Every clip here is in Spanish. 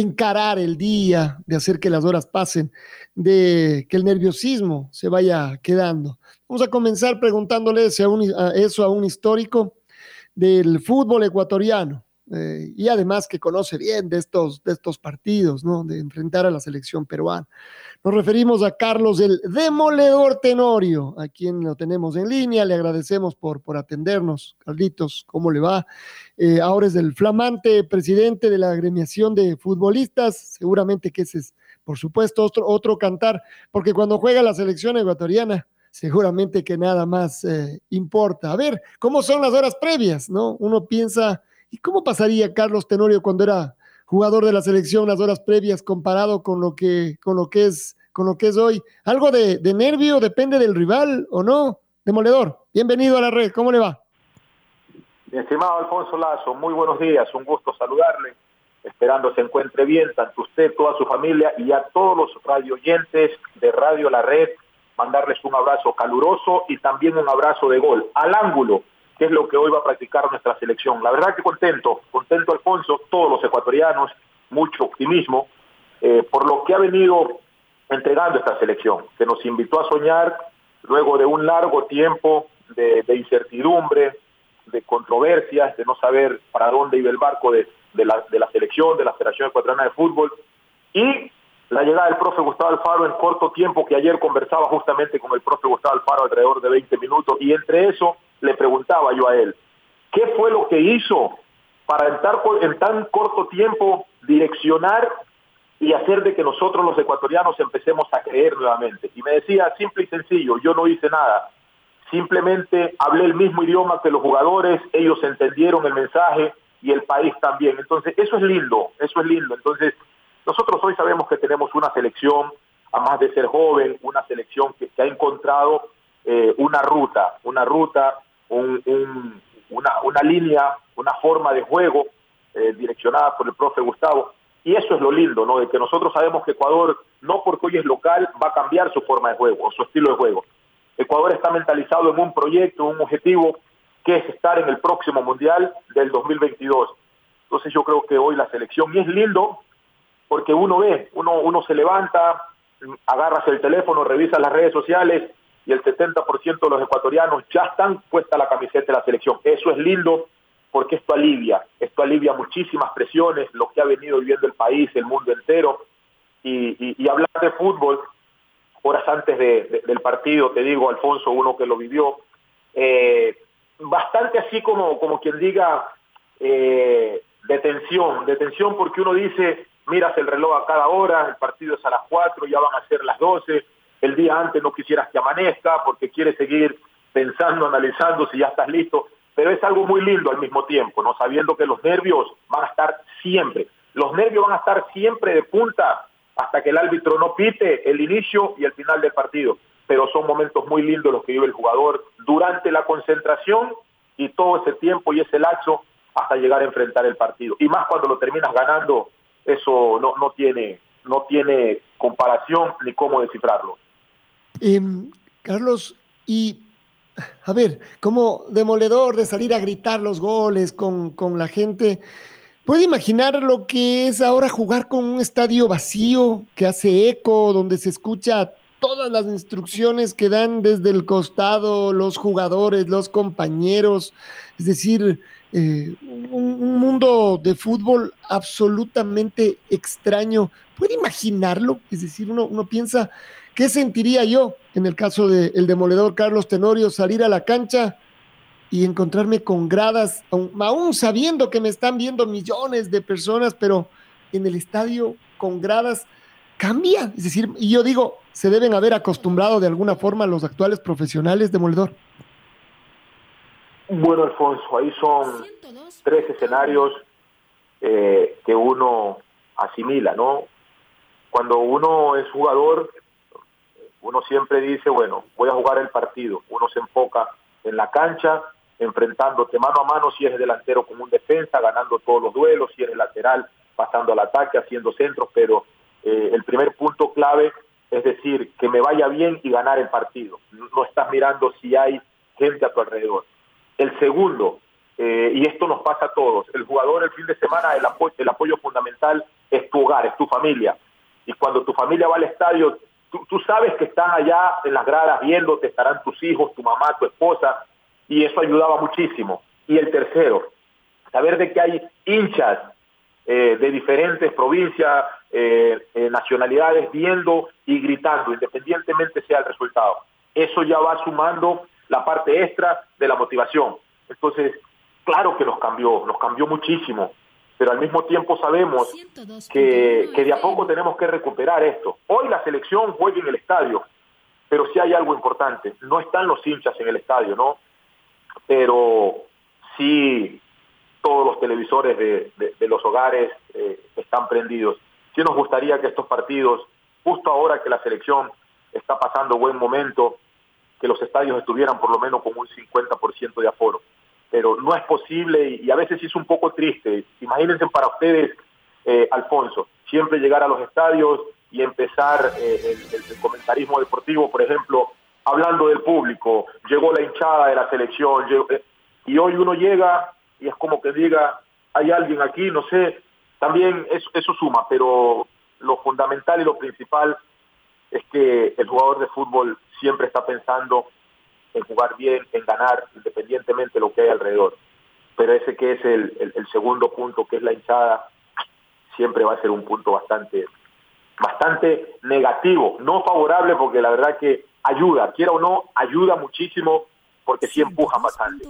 encarar el día, de hacer que las horas pasen, de que el nerviosismo se vaya quedando. Vamos a comenzar preguntándole eso a un histórico del fútbol ecuatoriano eh, y además que conoce bien de estos, de estos partidos, ¿no? de enfrentar a la selección peruana. Nos referimos a Carlos el Demoledor Tenorio, a quien lo tenemos en línea. Le agradecemos por, por atendernos. Carlitos, ¿cómo le va? Eh, ahora es el flamante presidente de la agremiación de futbolistas. Seguramente que ese es, por supuesto, otro, otro cantar, porque cuando juega la selección ecuatoriana, seguramente que nada más eh, importa. A ver, ¿cómo son las horas previas? ¿no? Uno piensa, ¿y cómo pasaría Carlos Tenorio cuando era jugador de la selección las horas previas comparado con lo que, con lo que, es, con lo que es hoy. ¿Algo de, nervio depende del rival o no? Demoledor, bienvenido a la red, ¿cómo le va? Mi estimado Alfonso Lazo, muy buenos días, un gusto saludarle, esperando se encuentre bien, tanto usted, toda su familia y a todos los radio oyentes de Radio La Red, mandarles un abrazo caluroso y también un abrazo de gol al ángulo qué es lo que hoy va a practicar nuestra selección. La verdad que contento, contento Alfonso, todos los ecuatorianos, mucho optimismo eh, por lo que ha venido entregando esta selección, que nos invitó a soñar luego de un largo tiempo de, incertidumbre, de controversias, de no saber para dónde iba el barco de, la, de la selección, de la Federación Ecuatoriana de Fútbol, y la llegada del profe Gustavo Alfaro en corto tiempo, que ayer conversaba justamente con el profe Gustavo Alfaro alrededor de 20 minutos, y entre eso le preguntaba yo a él, ¿qué fue lo que hizo para en, tan corto tiempo direccionar y hacer de que nosotros los ecuatorianos empecemos a creer nuevamente? Y me decía, simple y sencillo, yo no hice nada, simplemente hablé el mismo idioma que los jugadores, ellos entendieron el mensaje y el país también. Entonces, eso es lindo, eso es lindo. Entonces, nosotros hoy sabemos que tenemos una selección, a más de ser joven, una selección que, ha encontrado eh, una ruta, una ruta un, una, una, línea, una forma de juego eh, direccionada por el profe Gustavo. Y eso es lo lindo, ¿no? De que nosotros sabemos que Ecuador, no porque hoy es local, va a cambiar su forma de juego o su estilo de juego. Ecuador está mentalizado en un proyecto, un objetivo, que es estar en el próximo Mundial del 2022. Entonces yo creo que hoy la selección, y es lindo, porque uno ve, uno, uno se levanta, agarras el teléfono, revisa las redes sociales y el 70% de los ecuatorianos ya están puesta la camiseta de la selección. Eso es lindo porque esto alivia, esto alivia muchísimas presiones, lo que ha venido viviendo el país, el mundo entero. Y, hablar de fútbol, horas antes del partido, te digo, Alfonso, uno que lo vivió, eh, bastante así como, como quien diga, eh, de tensión porque uno dice, miras el reloj a cada hora, el partido es a las 4, ya van a ser las 12, el día antes no quisieras que amanezca porque quieres seguir pensando, analizando si ya estás listo, pero es algo muy lindo al mismo tiempo, ¿no? Sabiendo que los nervios van a estar siempre, los nervios van a estar siempre de punta hasta que el árbitro no pite el inicio y el final del partido, pero son momentos muy lindos los que vive el jugador durante la concentración y todo ese tiempo y ese lapso hasta llegar a enfrentar el partido. Y más cuando lo terminas ganando, eso no, no tiene no tiene comparación ni cómo descifrarlo. Em, Carlos, y a ver, como demoledor de salir a gritar los goles con, con la gente, ¿puede imaginar lo que es ahora jugar con un estadio vacío que hace eco, donde se escucha todas las instrucciones que dan desde el costado los jugadores, los compañeros? Es decir, eh, un, mundo de fútbol absolutamente extraño. ¿Puede imaginarlo? Es decir, uno, uno piensa ¿Qué sentiría yo en el caso del el demoledor Carlos Tenorio, salir a la cancha y encontrarme con gradas, aún, aún, sabiendo que me están viendo millones de personas, pero en el estadio con gradas cambia. Es decir, y yo digo, se deben haber acostumbrado de alguna forma los actuales profesionales demoledor. Bueno, Alfonso, ahí son tres escenarios eh, que uno asimila, ¿no? Cuando uno es jugador, uno siempre dice, bueno, voy a jugar el partido. Uno se enfoca en la cancha, enfrentándote mano a mano si eres delantero como un defensa, ganando todos los duelos, si eres lateral, pasando al ataque, haciendo centros, pero eh, el primer punto clave es decir, que me vaya bien y ganar el partido. No estás mirando si hay gente a tu alrededor. El segundo, eh, y esto nos pasa a todos, el jugador el fin de semana, el apoyo, el apoyo fundamental es tu hogar, es tu familia. Y cuando tu familia va al estadio, tú, sabes que están allá en las gradas viéndote, estarán tus hijos, tu mamá, tu esposa, y eso ayudaba muchísimo. Y el tercero, saber de que hay hinchas eh, de diferentes provincias, eh, eh, nacionalidades, viendo y gritando, independientemente sea el resultado. Eso ya va sumando la parte extra de la motivación. Entonces, claro que nos cambió, nos cambió muchísimo, pero al mismo tiempo sabemos que, que de a poco tenemos que recuperar esto. Hoy la selección juega en el estadio, pero sí hay algo importante, no están los hinchas en el estadio, ¿no? Pero sí todos los televisores de, de, los hogares eh, están prendidos. Sí nos gustaría que estos partidos, justo ahora que la selección está pasando buen momento, que los estadios estuvieran por lo menos con un 50% de aforo. Pero no es posible y, a veces es un poco triste. Imagínense para ustedes, eh, Alfonso, siempre llegar a los estadios y empezar eh, el, comentarismo deportivo, por ejemplo, hablando del público, llegó la hinchada de la selección, y hoy uno llega y es como que diga, hay alguien aquí, no sé, también eso, eso suma, pero lo fundamental y lo principal es que el jugador de fútbol siempre está pensando en jugar bien, en ganar, independientemente de lo que hay alrededor. Pero ese que es el, el, segundo punto, que es la hinchada, siempre va a ser un punto bastante, bastante negativo, no favorable, porque la verdad que ayuda, quiera o no, ayuda muchísimo, porque sí empuja bastante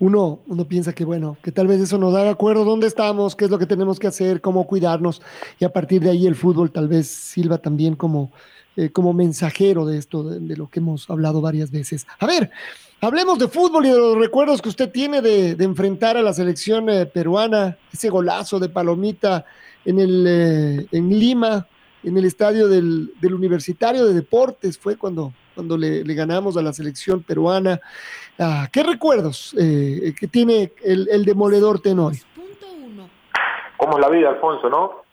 uno, uno piensa que, bueno, que tal vez eso nos da de acuerdo dónde estamos, qué es lo que tenemos que hacer, cómo cuidarnos, y a partir de ahí el fútbol tal vez sirva también como, eh, como mensajero de esto, de, lo que hemos hablado varias veces. A ver, hablemos de fútbol y de los recuerdos que usted tiene de, enfrentar a la selección eh, peruana, ese golazo de Palomita en, el, eh, en Lima, en el estadio del, del Universitario de Deportes, fue cuando cuando le, ganamos a la selección peruana. Ah, ¿Qué recuerdos que tiene el, el demoledor? ¿Cómo es la vida, Alfonso, no?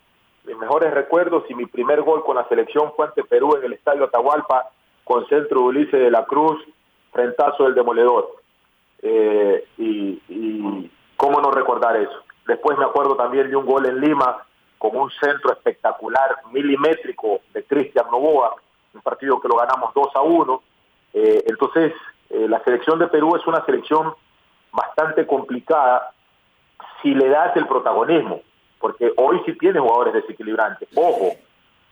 Mis mejores recuerdos y mi primer gol con la selección fue ante Perú en el Estadio Atahualpa con centro de Ulises de la Cruz, frentazo del demoledor. Eh, y, cómo no recordar eso. Después me acuerdo también de un gol en Lima con un centro espectacular, milimétrico de Cristian Novoa, un partido que lo ganamos 2 a 1. Eh, entonces, eh, la selección de Perú es una selección bastante complicada si le das el protagonismo, porque hoy sí tiene jugadores desequilibrantes. Ojo,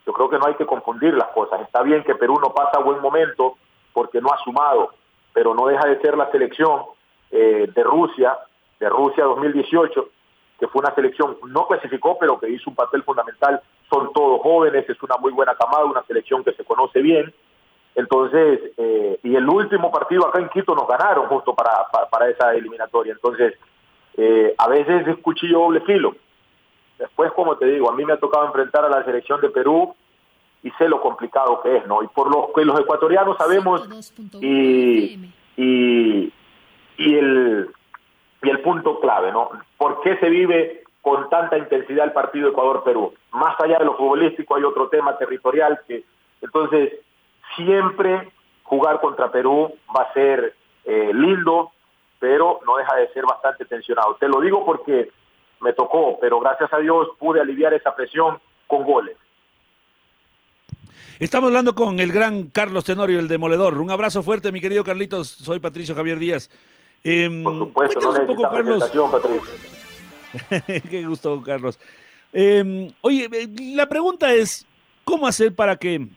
yo creo que no hay que confundir las cosas. Está bien que Perú no pasa buen momento porque no ha sumado, pero no deja de ser la selección eh, de Rusia, de Rusia 2018, que fue una selección, no clasificó, pero que hizo un papel fundamental son todos jóvenes, es una muy buena camada, una selección que se conoce bien. Entonces, eh, y el último partido acá en Quito nos ganaron justo para, para, esa eliminatoria. Entonces, eh, a veces es cuchillo doble filo. Después, como te digo, a mí me ha tocado enfrentar a la selección de Perú y sé lo complicado que es, ¿no? Y por lo que los ecuatorianos sabemos y, y, y, el, y el punto clave, ¿no? ¿Por qué se vive con tanta intensidad el partido Ecuador-Perú. Más allá de lo futbolístico hay otro tema territorial que entonces siempre jugar contra Perú va a ser eh, lindo, pero no deja de ser bastante tensionado. Te lo digo porque me tocó, pero gracias a Dios pude aliviar esa presión con goles. Estamos hablando con el gran Carlos Tenorio, el demoledor. Un abrazo fuerte, mi querido Carlitos. Soy Patricio Javier Díaz. Eh, Por supuesto, no un poco, Carlos. Qué gusto, Carlos. Em, oye, eh, la pregunta es, ¿cómo hacer para que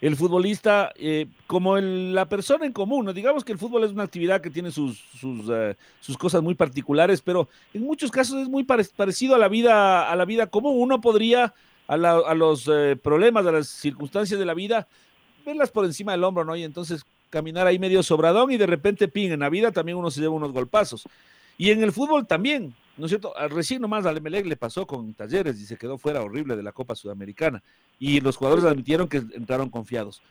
el futbolista eh, como la persona en común. Digamos que el fútbol es una actividad que tiene sus, sus, eh, sus cosas muy particulares, pero en muchos casos es muy parecido a la vida, a la vida común. Uno podría a, a los eh, problemas, a las circunstancias de la vida, verlas por encima del hombro, ¿no? Y entonces caminar ahí medio sobradón y de repente, ping, en la vida también uno se lleva unos golpazos. Y en el fútbol también, ¿no es cierto? Recién nomás al Emelec le pasó con Talleres y se quedó fuera horrible de la Copa Sudamericana. Y los jugadores admitieron que entraron confiados.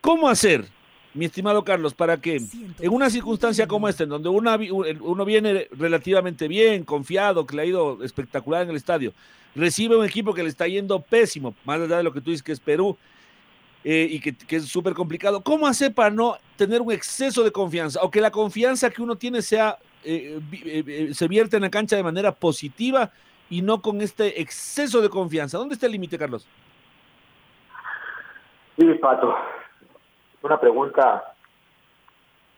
¿Cómo hacer, mi estimado Carlos, para que en una circunstancia como esta, en donde uno, uno viene relativamente bien, confiado, que le ha ido espectacular en el estadio, recibe un equipo que le está yendo pésimo, más allá de lo que tú dices que es Perú, eh, y que, que es súper complicado. ¿Cómo hacer para no tener un exceso de confianza o que la confianza que uno tiene sea eh, eh, eh, se vierte en la cancha de manera positiva y no con este exceso de confianza. ¿Dónde está el límite, Carlos? Sí, Pato. Una pregunta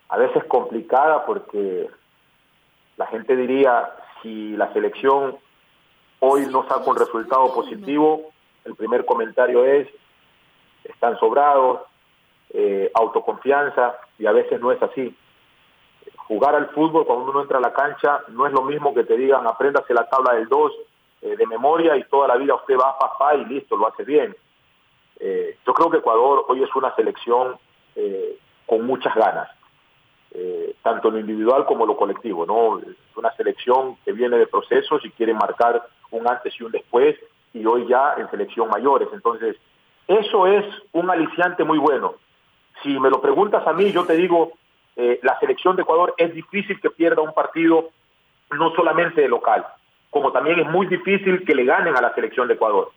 a veces complicada porque la gente diría, si la selección hoy no saca un resultado positivo, el primer comentario es, están sobrados, autoconfianza, y a veces no es así jugar al fútbol cuando uno entra a la cancha no es lo mismo que te digan apréndase la tabla del 2 eh, de memoria y toda la vida usted va a papá y listo, lo hace bien. Eh, yo creo que Ecuador hoy es una selección eh, con muchas ganas, tanto lo individual como lo colectivo, ¿no? Una selección que viene de procesos y quiere marcar un antes y un después y hoy ya en selección mayores. Entonces, eso es un aliciante muy bueno. Si me lo preguntas a mí, yo te digo, eh, la selección de Ecuador es difícil que pierda un partido no solamente de local, como también es muy difícil que le ganen a la selección de Ecuador.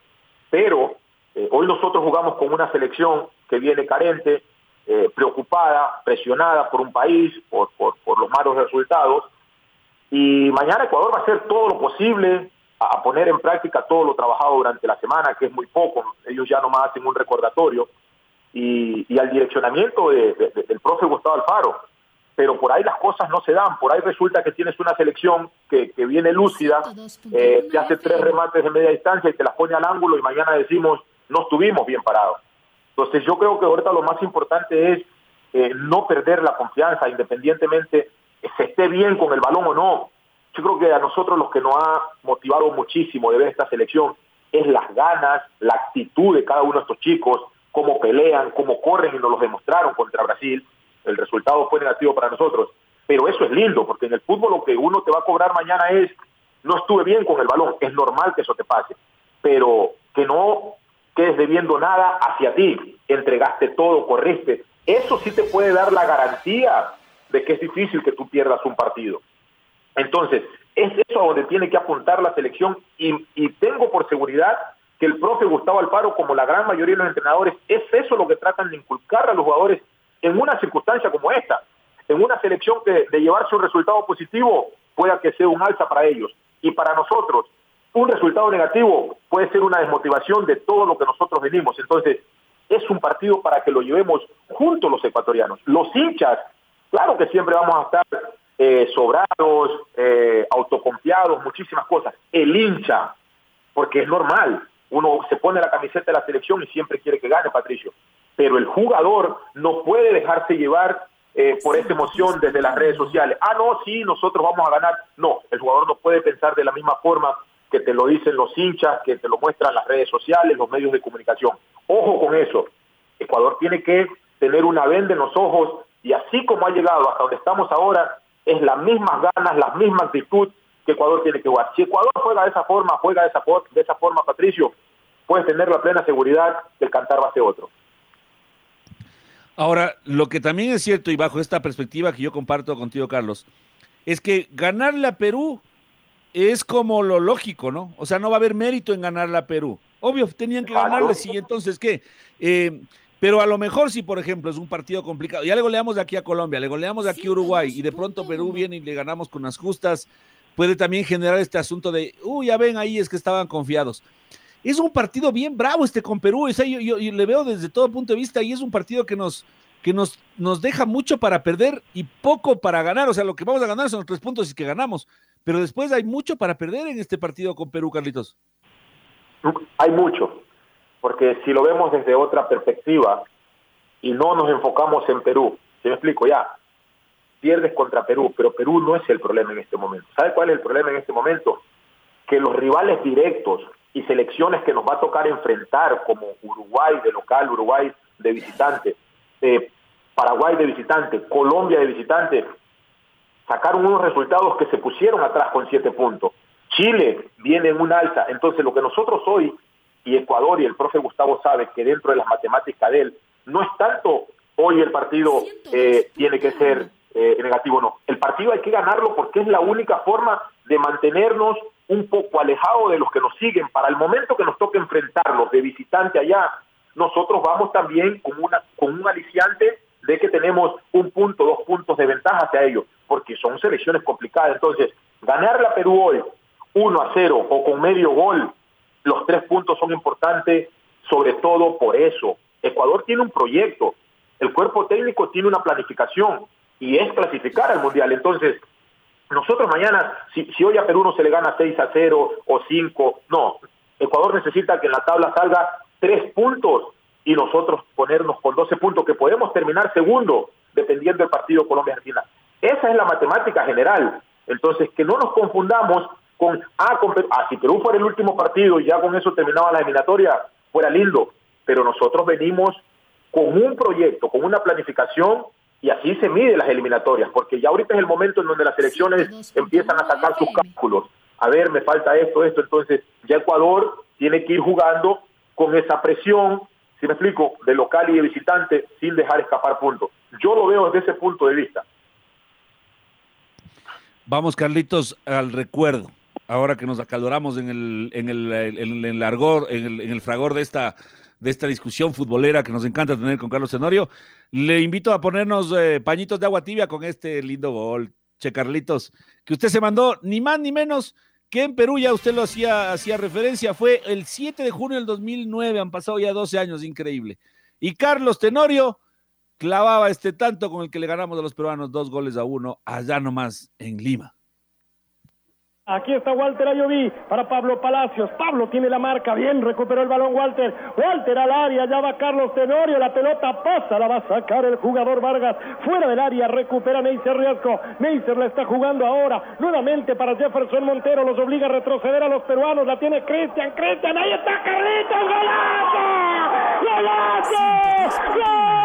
Pero eh, hoy nosotros jugamos con una selección que viene carente, eh, preocupada, presionada por un país, por, por, los malos resultados, y mañana Ecuador va a hacer todo lo posible a, poner en práctica todo lo trabajado durante la semana, que es muy poco, ellos ya nomás hacen un recordatorio, y, al direccionamiento del profe Gustavo Alfaro. Pero por ahí las cosas no se dan, por ahí resulta que tienes una selección que, viene lúcida, eh, te hace tres remates de media distancia y te las pone al ángulo y mañana decimos no estuvimos bien parados. Entonces yo creo que ahorita lo más importante es eh, no perder la confianza, independientemente se esté bien con el balón o no. Yo creo que a nosotros lo que nos ha motivado muchísimo de ver esta selección es las ganas, la actitud de cada uno de estos chicos, cómo pelean, cómo corren y nos lo demostraron contra Brasil. El resultado fue negativo para nosotros. Pero eso es lindo, porque en el fútbol lo que uno te va a cobrar mañana es, no estuve bien con el balón, es normal que eso te pase, pero que no quedes debiendo nada hacia ti, entregaste todo, corriste. Eso sí te puede dar la garantía de que es difícil que tú pierdas un partido. Entonces, es eso a donde tiene que apuntar la selección y tengo por seguridad que el profe Gustavo Alfaro, como la gran mayoría de los entrenadores, es eso lo que tratan de inculcar a los jugadores en una circunstancia como esta, en una selección que de llevarse un resultado positivo pueda que sea un alza para ellos. Y para nosotros, un resultado negativo puede ser una desmotivación de todo lo que nosotros venimos. Entonces, es un partido para que lo llevemos juntos los ecuatorianos. Los hinchas, claro que siempre vamos a estar eh, sobrados, eh, autoconfiados, muchísimas cosas. El hincha, porque es normal, uno se pone la camiseta de la selección y siempre quiere que gane, Patricio. Pero el jugador no puede dejarse llevar eh, por esa emoción desde las redes sociales. Ah, no, sí, nosotros vamos a ganar. No, el jugador no puede pensar de la misma forma que te lo dicen los hinchas, que te lo muestran las redes sociales, los medios de comunicación. Ojo con eso. Ecuador tiene que tener una venda en los ojos y así como ha llegado hasta donde estamos ahora, es las mismas ganas, la misma actitud que Ecuador tiene que jugar. Si Ecuador juega de esa forma, juega de esa, de esa forma, Patricio, puedes tener la plena seguridad que el cantar va a ser otro. Ahora, lo que también es cierto, y bajo esta perspectiva que yo comparto contigo, Carlos, es que ganarle a Perú es como lo lógico, ¿no? O sea, no va a haber mérito en ganarle a Perú. Obvio, tenían que ganarle, sí, entonces, ¿qué? Eh, pero a lo mejor si, por ejemplo, es un partido complicado, ya le goleamos de aquí a Colombia, le goleamos de aquí a Uruguay, y de pronto Perú viene y le ganamos con las justas, puede también generar este asunto de, uy, ya ven, ahí es que estaban confiados es un partido bien bravo este con Perú. yo, le veo desde todo punto de vista y es un partido que nos, que nos, nos deja mucho para perder y poco para ganar. O sea, lo que vamos a ganar son los tres puntos y que ganamos. Pero después hay mucho para perder en este partido con Perú, Carlitos. Hay mucho, porque si lo vemos desde otra perspectiva, y no nos enfocamos en Perú. ¿Se me explico? Ya, pierdes contra Perú, pero Perú no es el problema en este momento. ¿Sabe cuál es el problema en este momento? Que los rivales directos y selecciones que nos va a tocar enfrentar, como Uruguay de local, Uruguay de visitante, eh, Paraguay de visitante, Colombia de visitante, sacaron unos resultados que se pusieron atrás con siete puntos. Chile viene en un alza. Entonces, lo que nosotros hoy, y Ecuador y el profe Gustavo sabe que dentro de las matemáticas de él, no es tanto hoy el partido eh, tiene que ser eh, negativo, no. El partido hay que ganarlo porque es la única forma de mantenernos un poco alejados de los que nos siguen. Para el momento que nos toque enfrentarlos de visitante allá, nosotros vamos también con, una, con un aliciante de que tenemos un punto, dos puntos de ventaja hacia ellos, porque son selecciones complicadas. Entonces, ganarle a Perú hoy 1 a 0 o con medio gol, los tres puntos son importantes, sobre todo por eso. Ecuador tiene un proyecto, el cuerpo técnico tiene una planificación y es clasificar al Mundial. Entonces, nosotros mañana, si, si hoy a Perú no se le gana 6 a 0 o 5, no, Ecuador necesita que en la tabla salga tres puntos y nosotros ponernos con 12 puntos, que podemos terminar segundo, dependiendo del partido Colombia-Argentina. Esa es la matemática general. Entonces, que no nos confundamos con, ah, ah, si Perú fuera el último partido y ya con eso terminaba la eliminatoria, fuera lindo. Pero nosotros venimos con un proyecto, con una planificación y así se mide las eliminatorias, porque ya ahorita es el momento en donde las elecciones empiezan a sacar sus cálculos. A ver, me falta esto, esto, entonces ya Ecuador tiene que ir jugando con esa presión, si me explico, de local y de visitante, sin dejar escapar puntos. Yo lo veo desde ese punto de vista. Vamos, Carlitos, al recuerdo. Ahora que nos acaloramos en el, en el, en el largor, en el, en el fragor de esta, de esta discusión futbolera que nos encanta tener con Carlos Tenorio, le invito a ponernos eh, pañitos de agua tibia con este lindo gol, Che Carlitos, que usted se mandó ni más ni menos que en Perú ya usted lo hacía, hacía referencia, fue el 7 de junio del 2009, han pasado ya 12 años, increíble. Y Carlos Tenorio clavaba este tanto con el que le ganamos a los peruanos dos goles a uno allá nomás en Lima. Aquí está Walter Ayoví para Pablo Palacios. Pablo tiene la marca, bien, recuperó el balón Walter. Walter al área, ya va Carlos Tenorio, la pelota pasa, la va a sacar el jugador Vargas. Fuera del área, recupera Neisser Riasco. Neisser la está jugando ahora, nuevamente para Jefferson Montero, los obliga a retroceder a los peruanos. La tiene Cristian, Cristian, ahí está Carlitos, golazo, golazo, gol.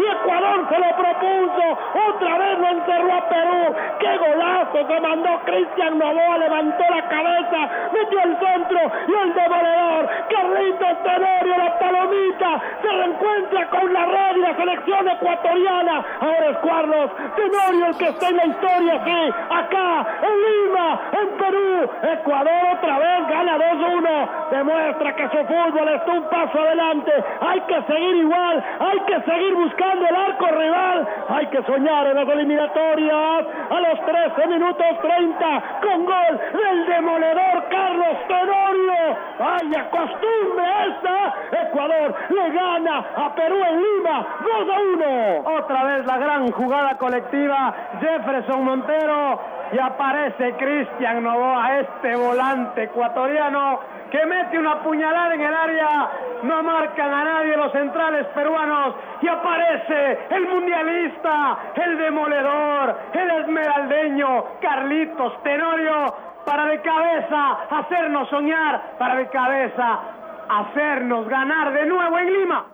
y Ecuador se lo propuso. Otra vez lo encerró a Perú. ¡Qué golazo se mandó Cristian Novoa! Levantó la cabeza, metió el centro y el demoledor. Carlitos Tenorio, la palomita, se reencuentra con la red y la selección ecuatoriana. Ahora es Carlos Tenorio el que está en la historia, sí. Acá, en Lima, en Perú. Ecuador otra vez gana 2-1. Demuestra que su fútbol está un paso adelante. Hay que seguir igual, hay que seguir buscando el arco rival. Hay que soñar en las eliminatorias. A los 13 minutos 30 con gol del demoledor Carlos Tenorio. Vaya costumbre esta. Ecuador le gana a Perú en Lima 2 a 1. Otra vez la gran jugada colectiva. Jefferson Montero y aparece Cristian Novoa, este volante ecuatoriano que mete una puñalada en el área, no marcan a nadie los centrales peruanos y aparece el mundialista, el demoledor, el esmeraldeño, Carlitos Tenorio, para de cabeza hacernos soñar, para de cabeza hacernos ganar de nuevo en Lima.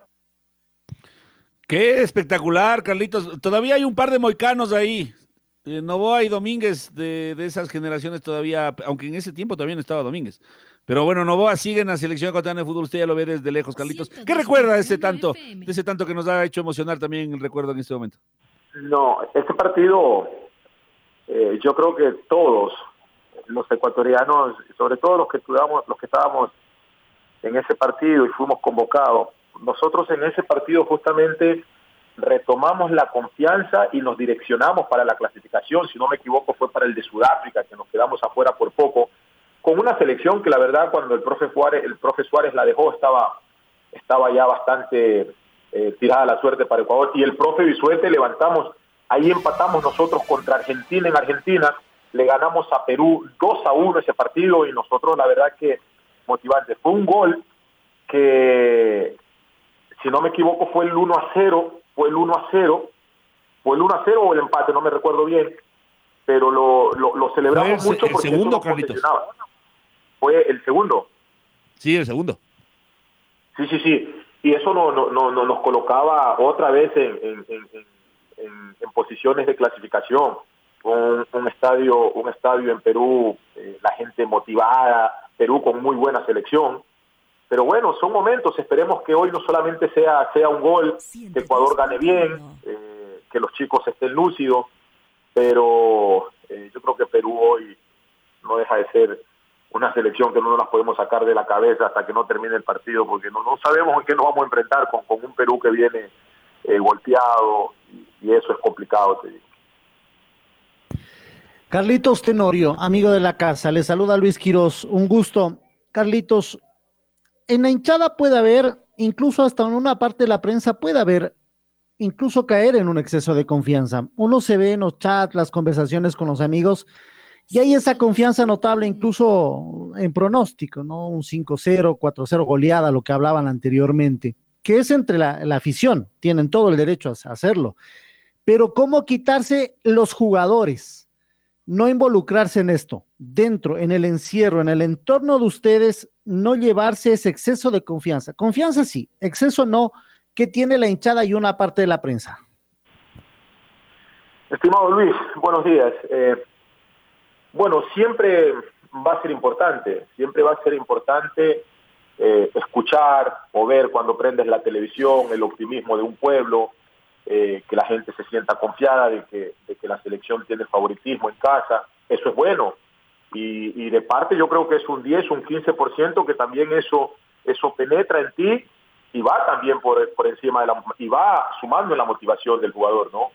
Qué espectacular, Carlitos. Todavía hay un par de moicanos ahí. Eh, Novoa y Domínguez de, de, esas generaciones todavía, aunque en ese tiempo también estaba Domínguez. Pero bueno, Novoa sigue en la selección ecuatoriana de fútbol, usted ya lo ve desde lejos, Carlitos. ¿Qué recuerda de ese tanto, de ese tanto que nos ha hecho emocionar también el recuerdo en este momento? No, este partido, eh, yo creo que todos los ecuatorianos, sobre todo los que estudiamos, los que estábamos en ese partido y fuimos convocados, nosotros en ese partido justamente retomamos la confianza y nos direccionamos para la clasificación, si no me equivoco fue para el de Sudáfrica, que nos quedamos afuera por poco, con una selección que la verdad cuando el profe Suárez, el profe Suárez la dejó estaba, estaba ya bastante eh, tirada la suerte para Ecuador. Y el profe Bisuete levantamos, ahí empatamos nosotros contra Argentina en Argentina, le ganamos a Perú 2 a 1 ese partido y nosotros la verdad que motivante. Fue un gol que, si no me equivoco, fue el 1 a 0, fue el 1 a 0, fue el 1 a 0 o el empate, no me recuerdo bien, pero lo, lo, celebramos mucho el porque segundo, Carlitos. Fue el segundo. Sí, el segundo. Sí, sí, sí. Y eso no, no, no, nos colocaba otra vez en, en, en, en posiciones de clasificación. Un, un, estadio un estadio en Perú, eh, la gente motivada, Perú con muy buena selección. Pero bueno, son momentos, esperemos que hoy no solamente sea, sea un gol, que Ecuador gane bien, eh, que los chicos estén lúcidos, pero eh, yo creo que Perú hoy no deja de ser una selección que no nos podemos sacar de la cabeza hasta que no termine el partido, porque no, no sabemos en qué nos vamos a enfrentar con, con un Perú que viene eh, golpeado y, y, eso es complicado, te digo. Carlitos Tenorio, amigo de la casa, le saluda Luis Quiroz, un gusto. Carlitos, en la hinchada puede haber, incluso hasta en una parte de la prensa puede haber, incluso caer en un exceso de confianza. Uno se ve en los chats, las conversaciones con los amigos, y hay esa confianza notable incluso en pronóstico, ¿no? Un 5-0, 4-0 goleada, lo que hablaban anteriormente, que es entre la, la, afición, tienen todo el derecho a hacerlo. Pero ¿cómo quitarse los jugadores? No involucrarse en esto, dentro, en el encierro, en el entorno de ustedes, no llevarse ese exceso de confianza. Confianza sí, exceso no, que tiene la hinchada y una parte de la prensa. Estimado Luis, buenos días. Eh, bueno, siempre va a ser importante, siempre va a ser importante eh, escuchar o ver cuando prendes la televisión el optimismo de un pueblo, eh, que la gente se sienta confiada de que, de que la selección tiene favoritismo en casa, eso es bueno. Y, de parte yo creo que es un 10, un 15% que también eso, eso penetra en ti y va también por, por encima de la, y va sumando en la motivación del jugador, ¿no?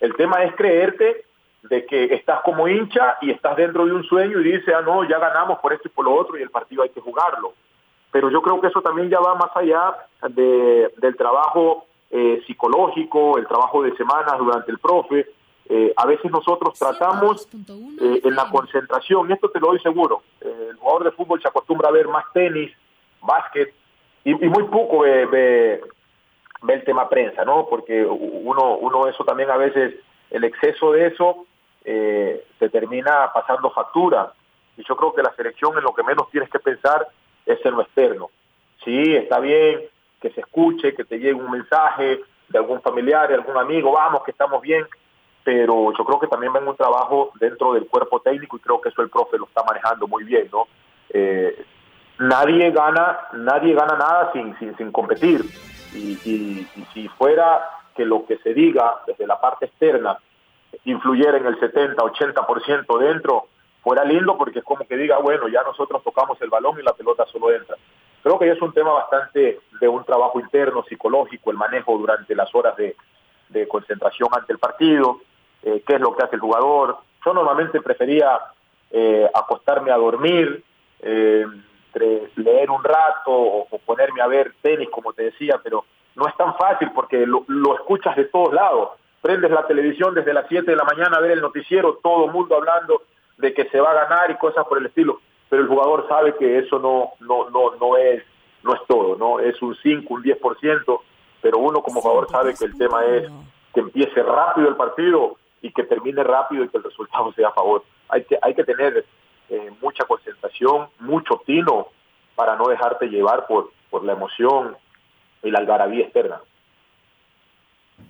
El tema es creerte de que estás como hincha y estás dentro de un sueño y dices, ah, no, ya ganamos por esto y por lo otro y el partido hay que jugarlo. Pero yo creo que eso también ya va más allá de, del trabajo eh, psicológico, el trabajo de semanas durante el profe. Eh, a veces nosotros tratamos eh, en la concentración, y esto te lo doy seguro, el jugador de fútbol se acostumbra a ver más tenis, básquet, y, y muy poco ve, ve, ve, el tema prensa, ¿no? Porque uno, uno eso también a veces, el exceso de eso eh, te termina pasando factura. Y yo creo que la selección en lo que menos tienes que pensar es en lo externo. Sí, está bien que se escuche, que te llegue un mensaje de algún familiar, de algún amigo, vamos, que estamos bien, pero yo creo que también en un trabajo dentro del cuerpo técnico y creo que eso el profe lo está manejando muy bien, ¿no? Eh, nadie gana, nadie gana nada sin, sin, sin competir. Y, y, y si fuera que lo que se diga desde la parte externa influyera en el 70, 80% dentro, fuera lindo porque es como que diga, bueno, ya nosotros tocamos el balón y la pelota solo entra. Creo que es un tema bastante de un trabajo interno, psicológico, el manejo durante las horas de, de concentración ante el partido, eh, qué es lo que hace el jugador. Yo normalmente prefería eh, acostarme a dormir, eh, leer un rato o, o, ponerme a ver tenis, como te decía, pero no es tan fácil porque lo, lo escuchas de todos lados prendes la televisión desde las 7 de la mañana a ver el noticiero, todo el mundo hablando de que se va a ganar y cosas por el estilo, pero el jugador sabe que eso no no no no es no es todo, no es un 5, un 10%, pero uno como jugador sabe que el tema es que empiece rápido el partido y que termine rápido y que el resultado sea a favor. Hay que hay que tener eh, mucha concentración, mucho tino para no dejarte llevar por por la emoción y la algarabía externa.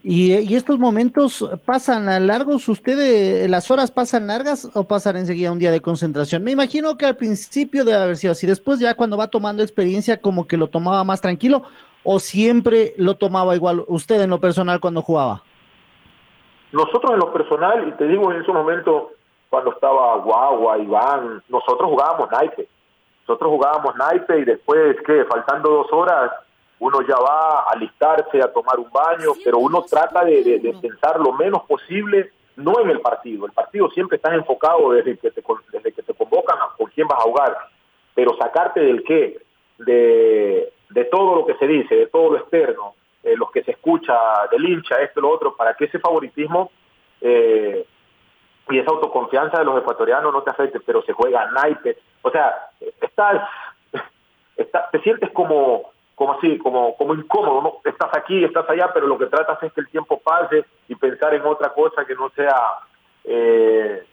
Y, y, estos momentos pasan a largos, ¿ustedes las horas pasan largas o pasan enseguida un día de concentración? Me imagino que al principio debe haber sido así, después ya cuando va tomando experiencia como que lo tomaba más tranquilo o siempre lo tomaba igual usted en lo personal cuando jugaba. Nosotros en lo personal, y te digo en ese momento cuando estaba Guagua, Iván, nosotros jugábamos naipe, nosotros jugábamos naipe y después, que Faltando dos horas uno ya va a alistarse, a tomar un baño, pero uno trata de, de, de, pensar lo menos posible, no en el partido. El partido siempre está enfocado desde que te, desde que te convocan a con quién vas a jugar, pero sacarte del qué, de, de todo lo que se dice, de todo lo externo, eh, los que se escucha del hincha, esto, lo otro, para que ese favoritismo eh, y esa autoconfianza de los ecuatorianos no te afecte, pero se juega naipe. O sea, estás, está, te sientes como como así, como, como incómodo, ¿no? Estás aquí, estás allá, pero lo que tratas es que el tiempo pase y pensar en otra cosa que no sea eh,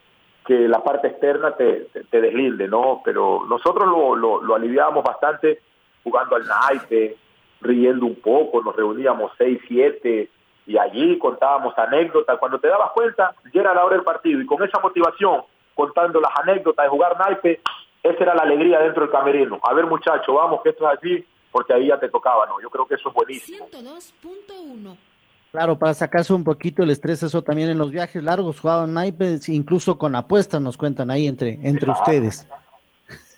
que la parte externa te, te, deslinde, ¿no? Pero nosotros lo, lo, lo aliviábamos bastante jugando al naipe, riendo un poco, nos reuníamos seis, siete, y allí contábamos anécdotas. Cuando te dabas cuenta, ya era la hora del partido, y con esa motivación, contando las anécdotas de jugar naipe, esa era la alegría dentro del camerino. A ver, muchacho, vamos, que esto es así, porque ahí ya te tocaba, ¿no? Yo creo que eso es buenísimo. 102.1 Claro, para sacarse un poquito el estrés, eso también en los viajes largos, jugaban naipes, incluso con apuestas nos cuentan ahí entre, entre ustedes.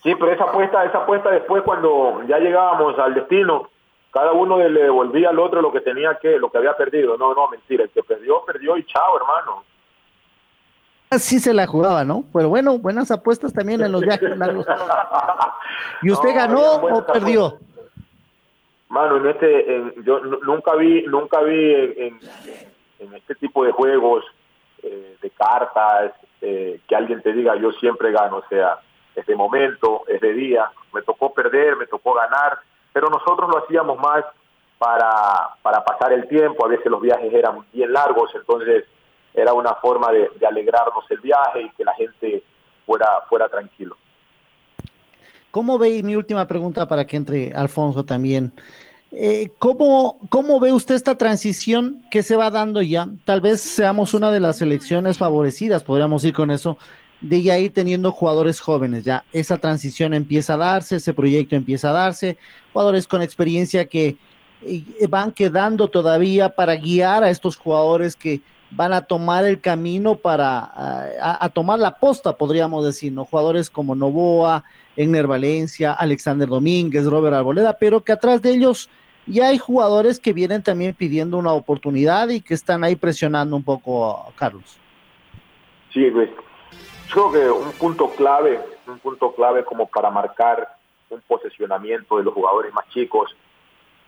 Sí, pero esa apuesta, esa apuesta después cuando ya llegábamos al destino, cada uno le devolvía al otro lo que tenía que, lo que había perdido. No, no, mentira, el que perdió, perdió y chao, hermano. Así se la jugaba, ¿no? Pero bueno, buenas apuestas también en los viajes largos. ¿Y usted ganó o perdió? Mano, en este, yo nunca vi, nunca vi en, este tipo de juegos eh, de cartas eh, que alguien te diga yo siempre gano, o sea, es de momento, es de día, me tocó perder, me tocó ganar, pero nosotros lo hacíamos más para, para pasar el tiempo, a veces los viajes eran bien largos, entonces era una forma de, de alegrarnos el viaje y que la gente fuera, fuera tranquilo. ¿Cómo ve, mi última pregunta para que entre Alfonso también, eh, ¿cómo, ¿cómo, ve usted esta transición que se va dando ya? Tal vez seamos una de las selecciones favorecidas, podríamos ir con eso, de ya ir teniendo jugadores jóvenes, ya esa transición empieza a darse, ese proyecto empieza a darse, jugadores con experiencia que eh, van quedando todavía para guiar a estos jugadores que van a tomar el camino para a, tomar la posta, podríamos decir, ¿no? Jugadores como Novoa, Egner Valencia, Alexander Domínguez, Robert Arboleda, pero que atrás de ellos ya hay jugadores que vienen también pidiendo una oportunidad y que están ahí presionando un poco a Carlos. Sí, Luis. Creo que un punto clave, un punto clave como para marcar un posesionamiento de los jugadores más chicos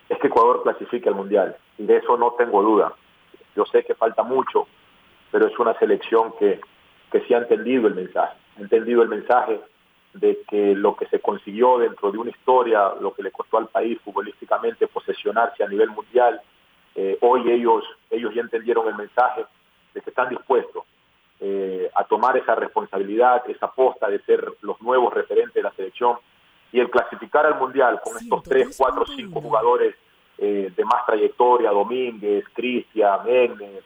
es que Ecuador clasifique al Mundial. Y de eso no tengo duda. Yo sé que falta mucho, pero es una selección que, que sí ha entendido el mensaje. Ha entendido el mensaje de que lo que se consiguió dentro de una historia, lo que le costó al país futbolísticamente posesionarse a nivel mundial, eh, hoy ellos, ellos ya entendieron el mensaje de que están dispuestos eh, a tomar esa responsabilidad, esa aposta de ser los nuevos referentes de la selección y el clasificar al mundial con estos tres, cuatro, cinco jugadores eh, de más trayectoria, Domínguez, Cristian, Menes,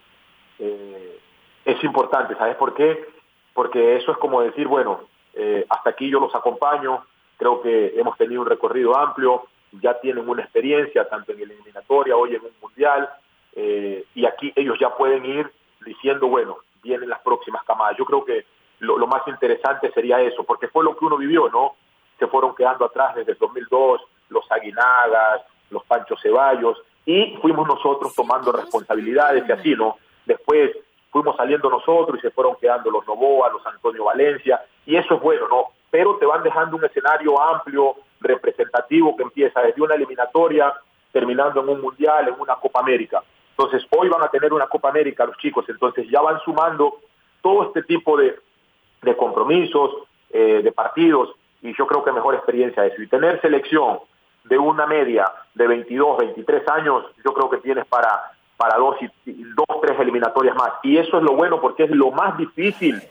es importante, ¿sabes por qué? Porque eso es como decir, bueno, eh, hasta aquí yo los acompaño, creo que hemos tenido un recorrido amplio, ya tienen una experiencia tanto en el eliminatoria, hoy en un mundial, eh, y aquí ellos ya pueden ir diciendo, bueno, vienen las próximas camadas. Yo creo que lo, lo, más interesante sería eso, porque fue lo que uno vivió, ¿no? Se fueron quedando atrás desde el 2002, los Aguinagas, los Pancho Ceballos, y fuimos nosotros tomando responsabilidades y así, ¿no? Después fuimos saliendo nosotros y se fueron quedando los Novoa, los Antonio Valencia, y eso es bueno, ¿no? Pero te van dejando un escenario amplio, representativo, que empieza desde una eliminatoria, terminando en un Mundial, en una Copa América. Entonces, hoy van a tener una Copa América los chicos, entonces ya van sumando todo este tipo de, de compromisos, eh, de partidos, y yo creo que mejor experiencia eso. Y tener selección de una media de 22, 23 años, yo creo que tienes para para dos, y, dos, tres eliminatorias más. Y eso es lo bueno porque es lo más difícil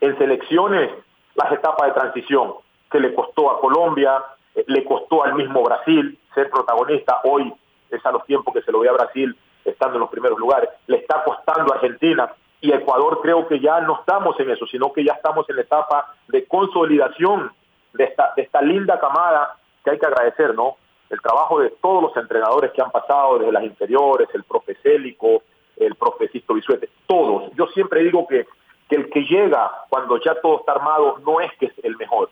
en selecciones, las etapas de transición, que le costó a Colombia, eh, le costó al mismo Brasil ser protagonista, hoy es a los tiempos que se lo ve a Brasil estando en los primeros lugares, le está costando a Argentina y Ecuador creo que ya no estamos en eso, sino que ya estamos en la etapa de consolidación de esta, de esta linda camada que hay que agradecer, ¿no? El trabajo de todos los entrenadores que han pasado desde las inferiores, el profe Célico, el profe Sisto Bisuete, todos. Yo siempre digo que, que el que llega cuando ya todo está armado no es que es el mejor,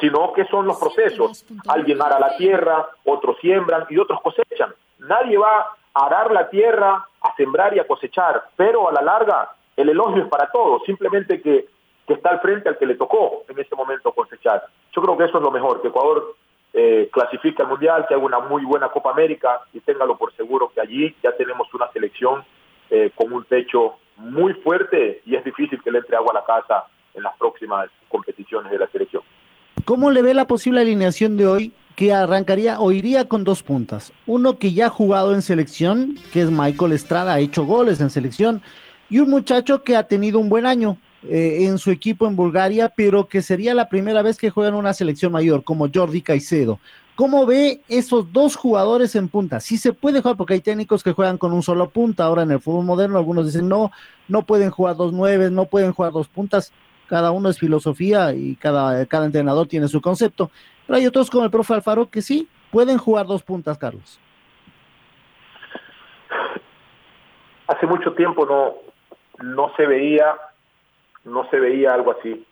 sino que son los procesos. Alguien ara la tierra, otros siembran y otros cosechan. Nadie va a arar la tierra, a sembrar y a cosechar, pero a la larga el elogio es para todos, simplemente que, que está al frente al que le tocó en ese momento cosechar. Yo creo que eso es lo mejor, que Ecuador eh, clasifique al Mundial, que haga una muy buena Copa América y téngalo por seguro que allí ya tenemos una selección eh, con un techo muy fuerte y es difícil que le entre agua a la casa en las próximas competiciones de la selección. ¿Cómo le ve la posible alineación de hoy que arrancaría o iría con dos puntas? Uno que ya ha jugado en selección, que es Michael Estrada, ha hecho goles en selección, y un muchacho que ha tenido un buen año eh, en su equipo en Bulgaria, pero que sería la primera vez que juega en una selección mayor, como Jordi Caicedo. ¿Cómo ve esos dos jugadores en punta? Sí se puede jugar, porque hay técnicos que juegan con un solo punta. Ahora en el fútbol moderno, algunos dicen no, no pueden jugar dos nueve, no pueden jugar dos puntas cada uno es filosofía y cada, cada entrenador tiene su concepto. Pero hay otros como el profe Alfaro que sí pueden jugar dos puntas, Carlos. Hace mucho tiempo no, no se veía, no se veía algo así.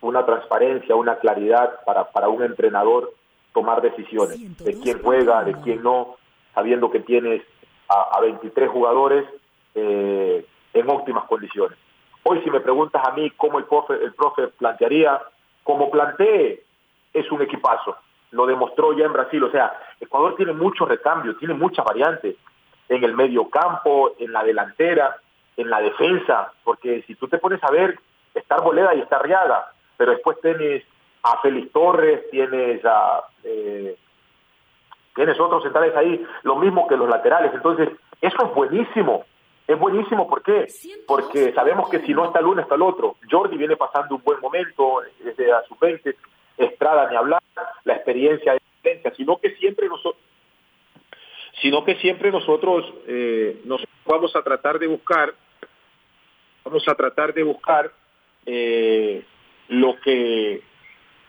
Una transparencia, una claridad para, para un entrenador tomar decisiones de quién juega, de quién no, sabiendo que tienes a, a 23 jugadores eh, en óptimas condiciones. Hoy si me preguntas a mí cómo el profe, el profe plantearía, como plantee, es un equipazo. Lo demostró ya en Brasil. O sea, Ecuador tiene muchos recambios, tiene muchas variantes en el medio campo, en la delantera, en la defensa, porque si tú te pones a ver, está Arboleda y está Arriaga, pero después tienes a Félix Torres, tienes a... Eh, tienes otros centrales ahí, lo mismo que los laterales. Entonces, eso es buenísimo es buenísimo, ¿por qué? Porque sabemos que si no está el uno, está el otro. Jordi viene pasando un buen momento desde a sus 20, Estrada ni hablar, la experiencia de experiencia, sino que siempre nosotros sino que siempre nosotros nos vamos a tratar de buscar vamos a tratar de buscar eh, lo que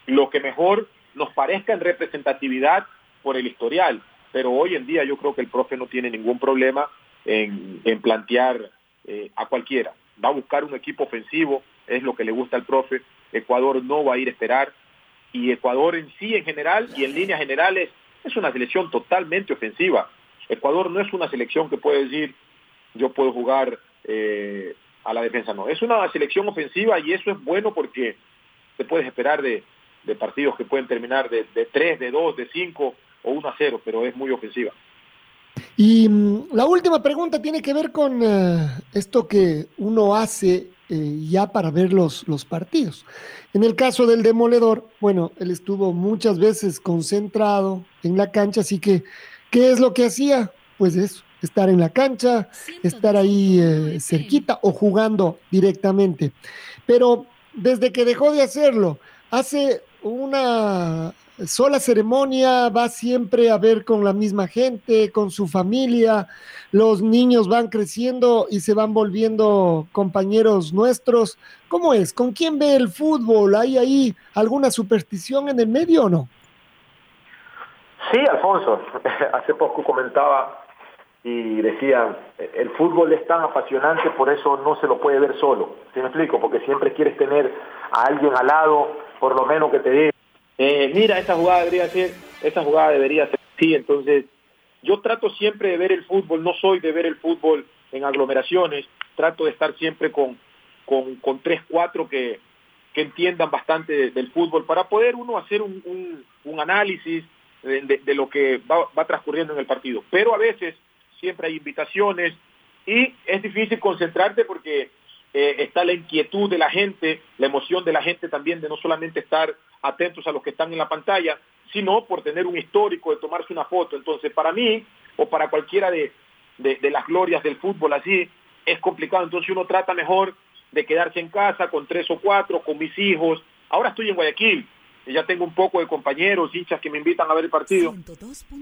lo que mejor nos parezca en representatividad por el historial pero hoy en día yo creo que el profe no tiene ningún problema en, plantear eh, a cualquiera. Va a buscar un equipo ofensivo, es lo que le gusta al profe. Ecuador no va a ir a esperar. Y Ecuador en sí, en general y en líneas generales, es una selección totalmente ofensiva. Ecuador no es una selección que puede decir, yo puedo jugar eh, a la defensa, no. Es una selección ofensiva y eso es bueno porque te puedes esperar de, partidos que pueden terminar de, de 3, de 2, de 5 o 1 a 0, pero es muy ofensiva. Y mm, la última pregunta tiene que ver con eh, esto que uno hace eh, ya para ver los, los partidos. En el caso del demoledor, bueno, él estuvo muchas veces concentrado en la cancha, así que, ¿qué es lo que hacía? Pues eso, estar en la cancha, estar ahí eh, cerquita o jugando directamente. Pero desde que dejó de hacerlo, hace una sola ceremonia, va siempre a ver con la misma gente, con su familia, los niños van creciendo y se van volviendo compañeros nuestros. ¿Cómo es? ¿Con quién ve el fútbol? ¿Hay ahí alguna superstición en el medio o no? Sí, Alfonso. Hace poco comentaba y decía, el fútbol es tan apasionante, por eso no se lo puede ver solo. ¿Sí me explico? Porque siempre quieres tener a alguien al lado, por lo menos que te diga eh, mira, esta jugada debería ser, esta jugada debería ser sí, entonces yo trato siempre de ver el fútbol, no soy de ver el fútbol en aglomeraciones, trato de estar siempre con, con, con tres, cuatro que, que entiendan bastante del fútbol para poder uno hacer un, un, análisis de, de, lo que va, va transcurriendo en el partido. Pero a veces siempre hay invitaciones y es difícil concentrarte porque eh, está la inquietud de la gente, la emoción de la gente también de no solamente estar atentos a los que están en la pantalla, sino por tener un histórico de tomarse una foto. Entonces, para mí, o para cualquiera de, de, las glorias del fútbol así, es complicado. Entonces uno trata mejor de quedarse en casa con tres o cuatro, con mis hijos. Ahora estoy en Guayaquil, y ya tengo un poco de compañeros, hinchas que me invitan a ver el partido.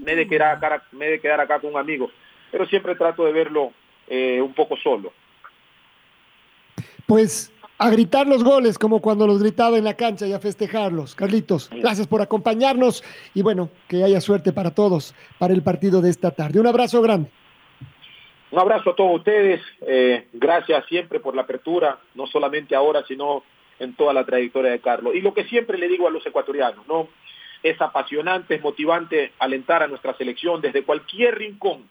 Me he de quedar acá, me de quedar acá con un amigo, pero siempre trato de verlo eh, un poco solo. Pues a gritar los goles como cuando los gritaba en la cancha y a festejarlos. Carlitos, gracias por acompañarnos y bueno, que haya suerte para todos para el partido de esta tarde. Un abrazo grande. Un abrazo a todos ustedes. Eh, gracias siempre por la apertura, no solamente ahora, sino en toda la trayectoria de Carlos. Y lo que siempre le digo a los ecuatorianos, ¿no? Es apasionante, es motivante alentar a nuestra selección desde cualquier rincón.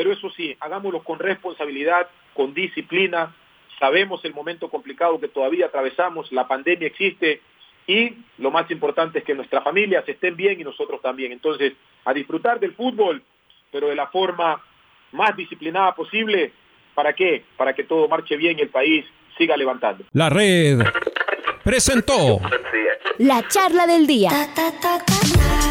Pero eso sí, hagámoslo con responsabilidad, con disciplina, sabemos el momento complicado que todavía atravesamos, la pandemia existe y lo más importante es que nuestras familias estén bien y nosotros también. Entonces, a disfrutar del fútbol, pero de la forma más disciplinada posible. ¿Para qué? Para que todo marche bien y el país siga levantando. La red presentó La charla del día.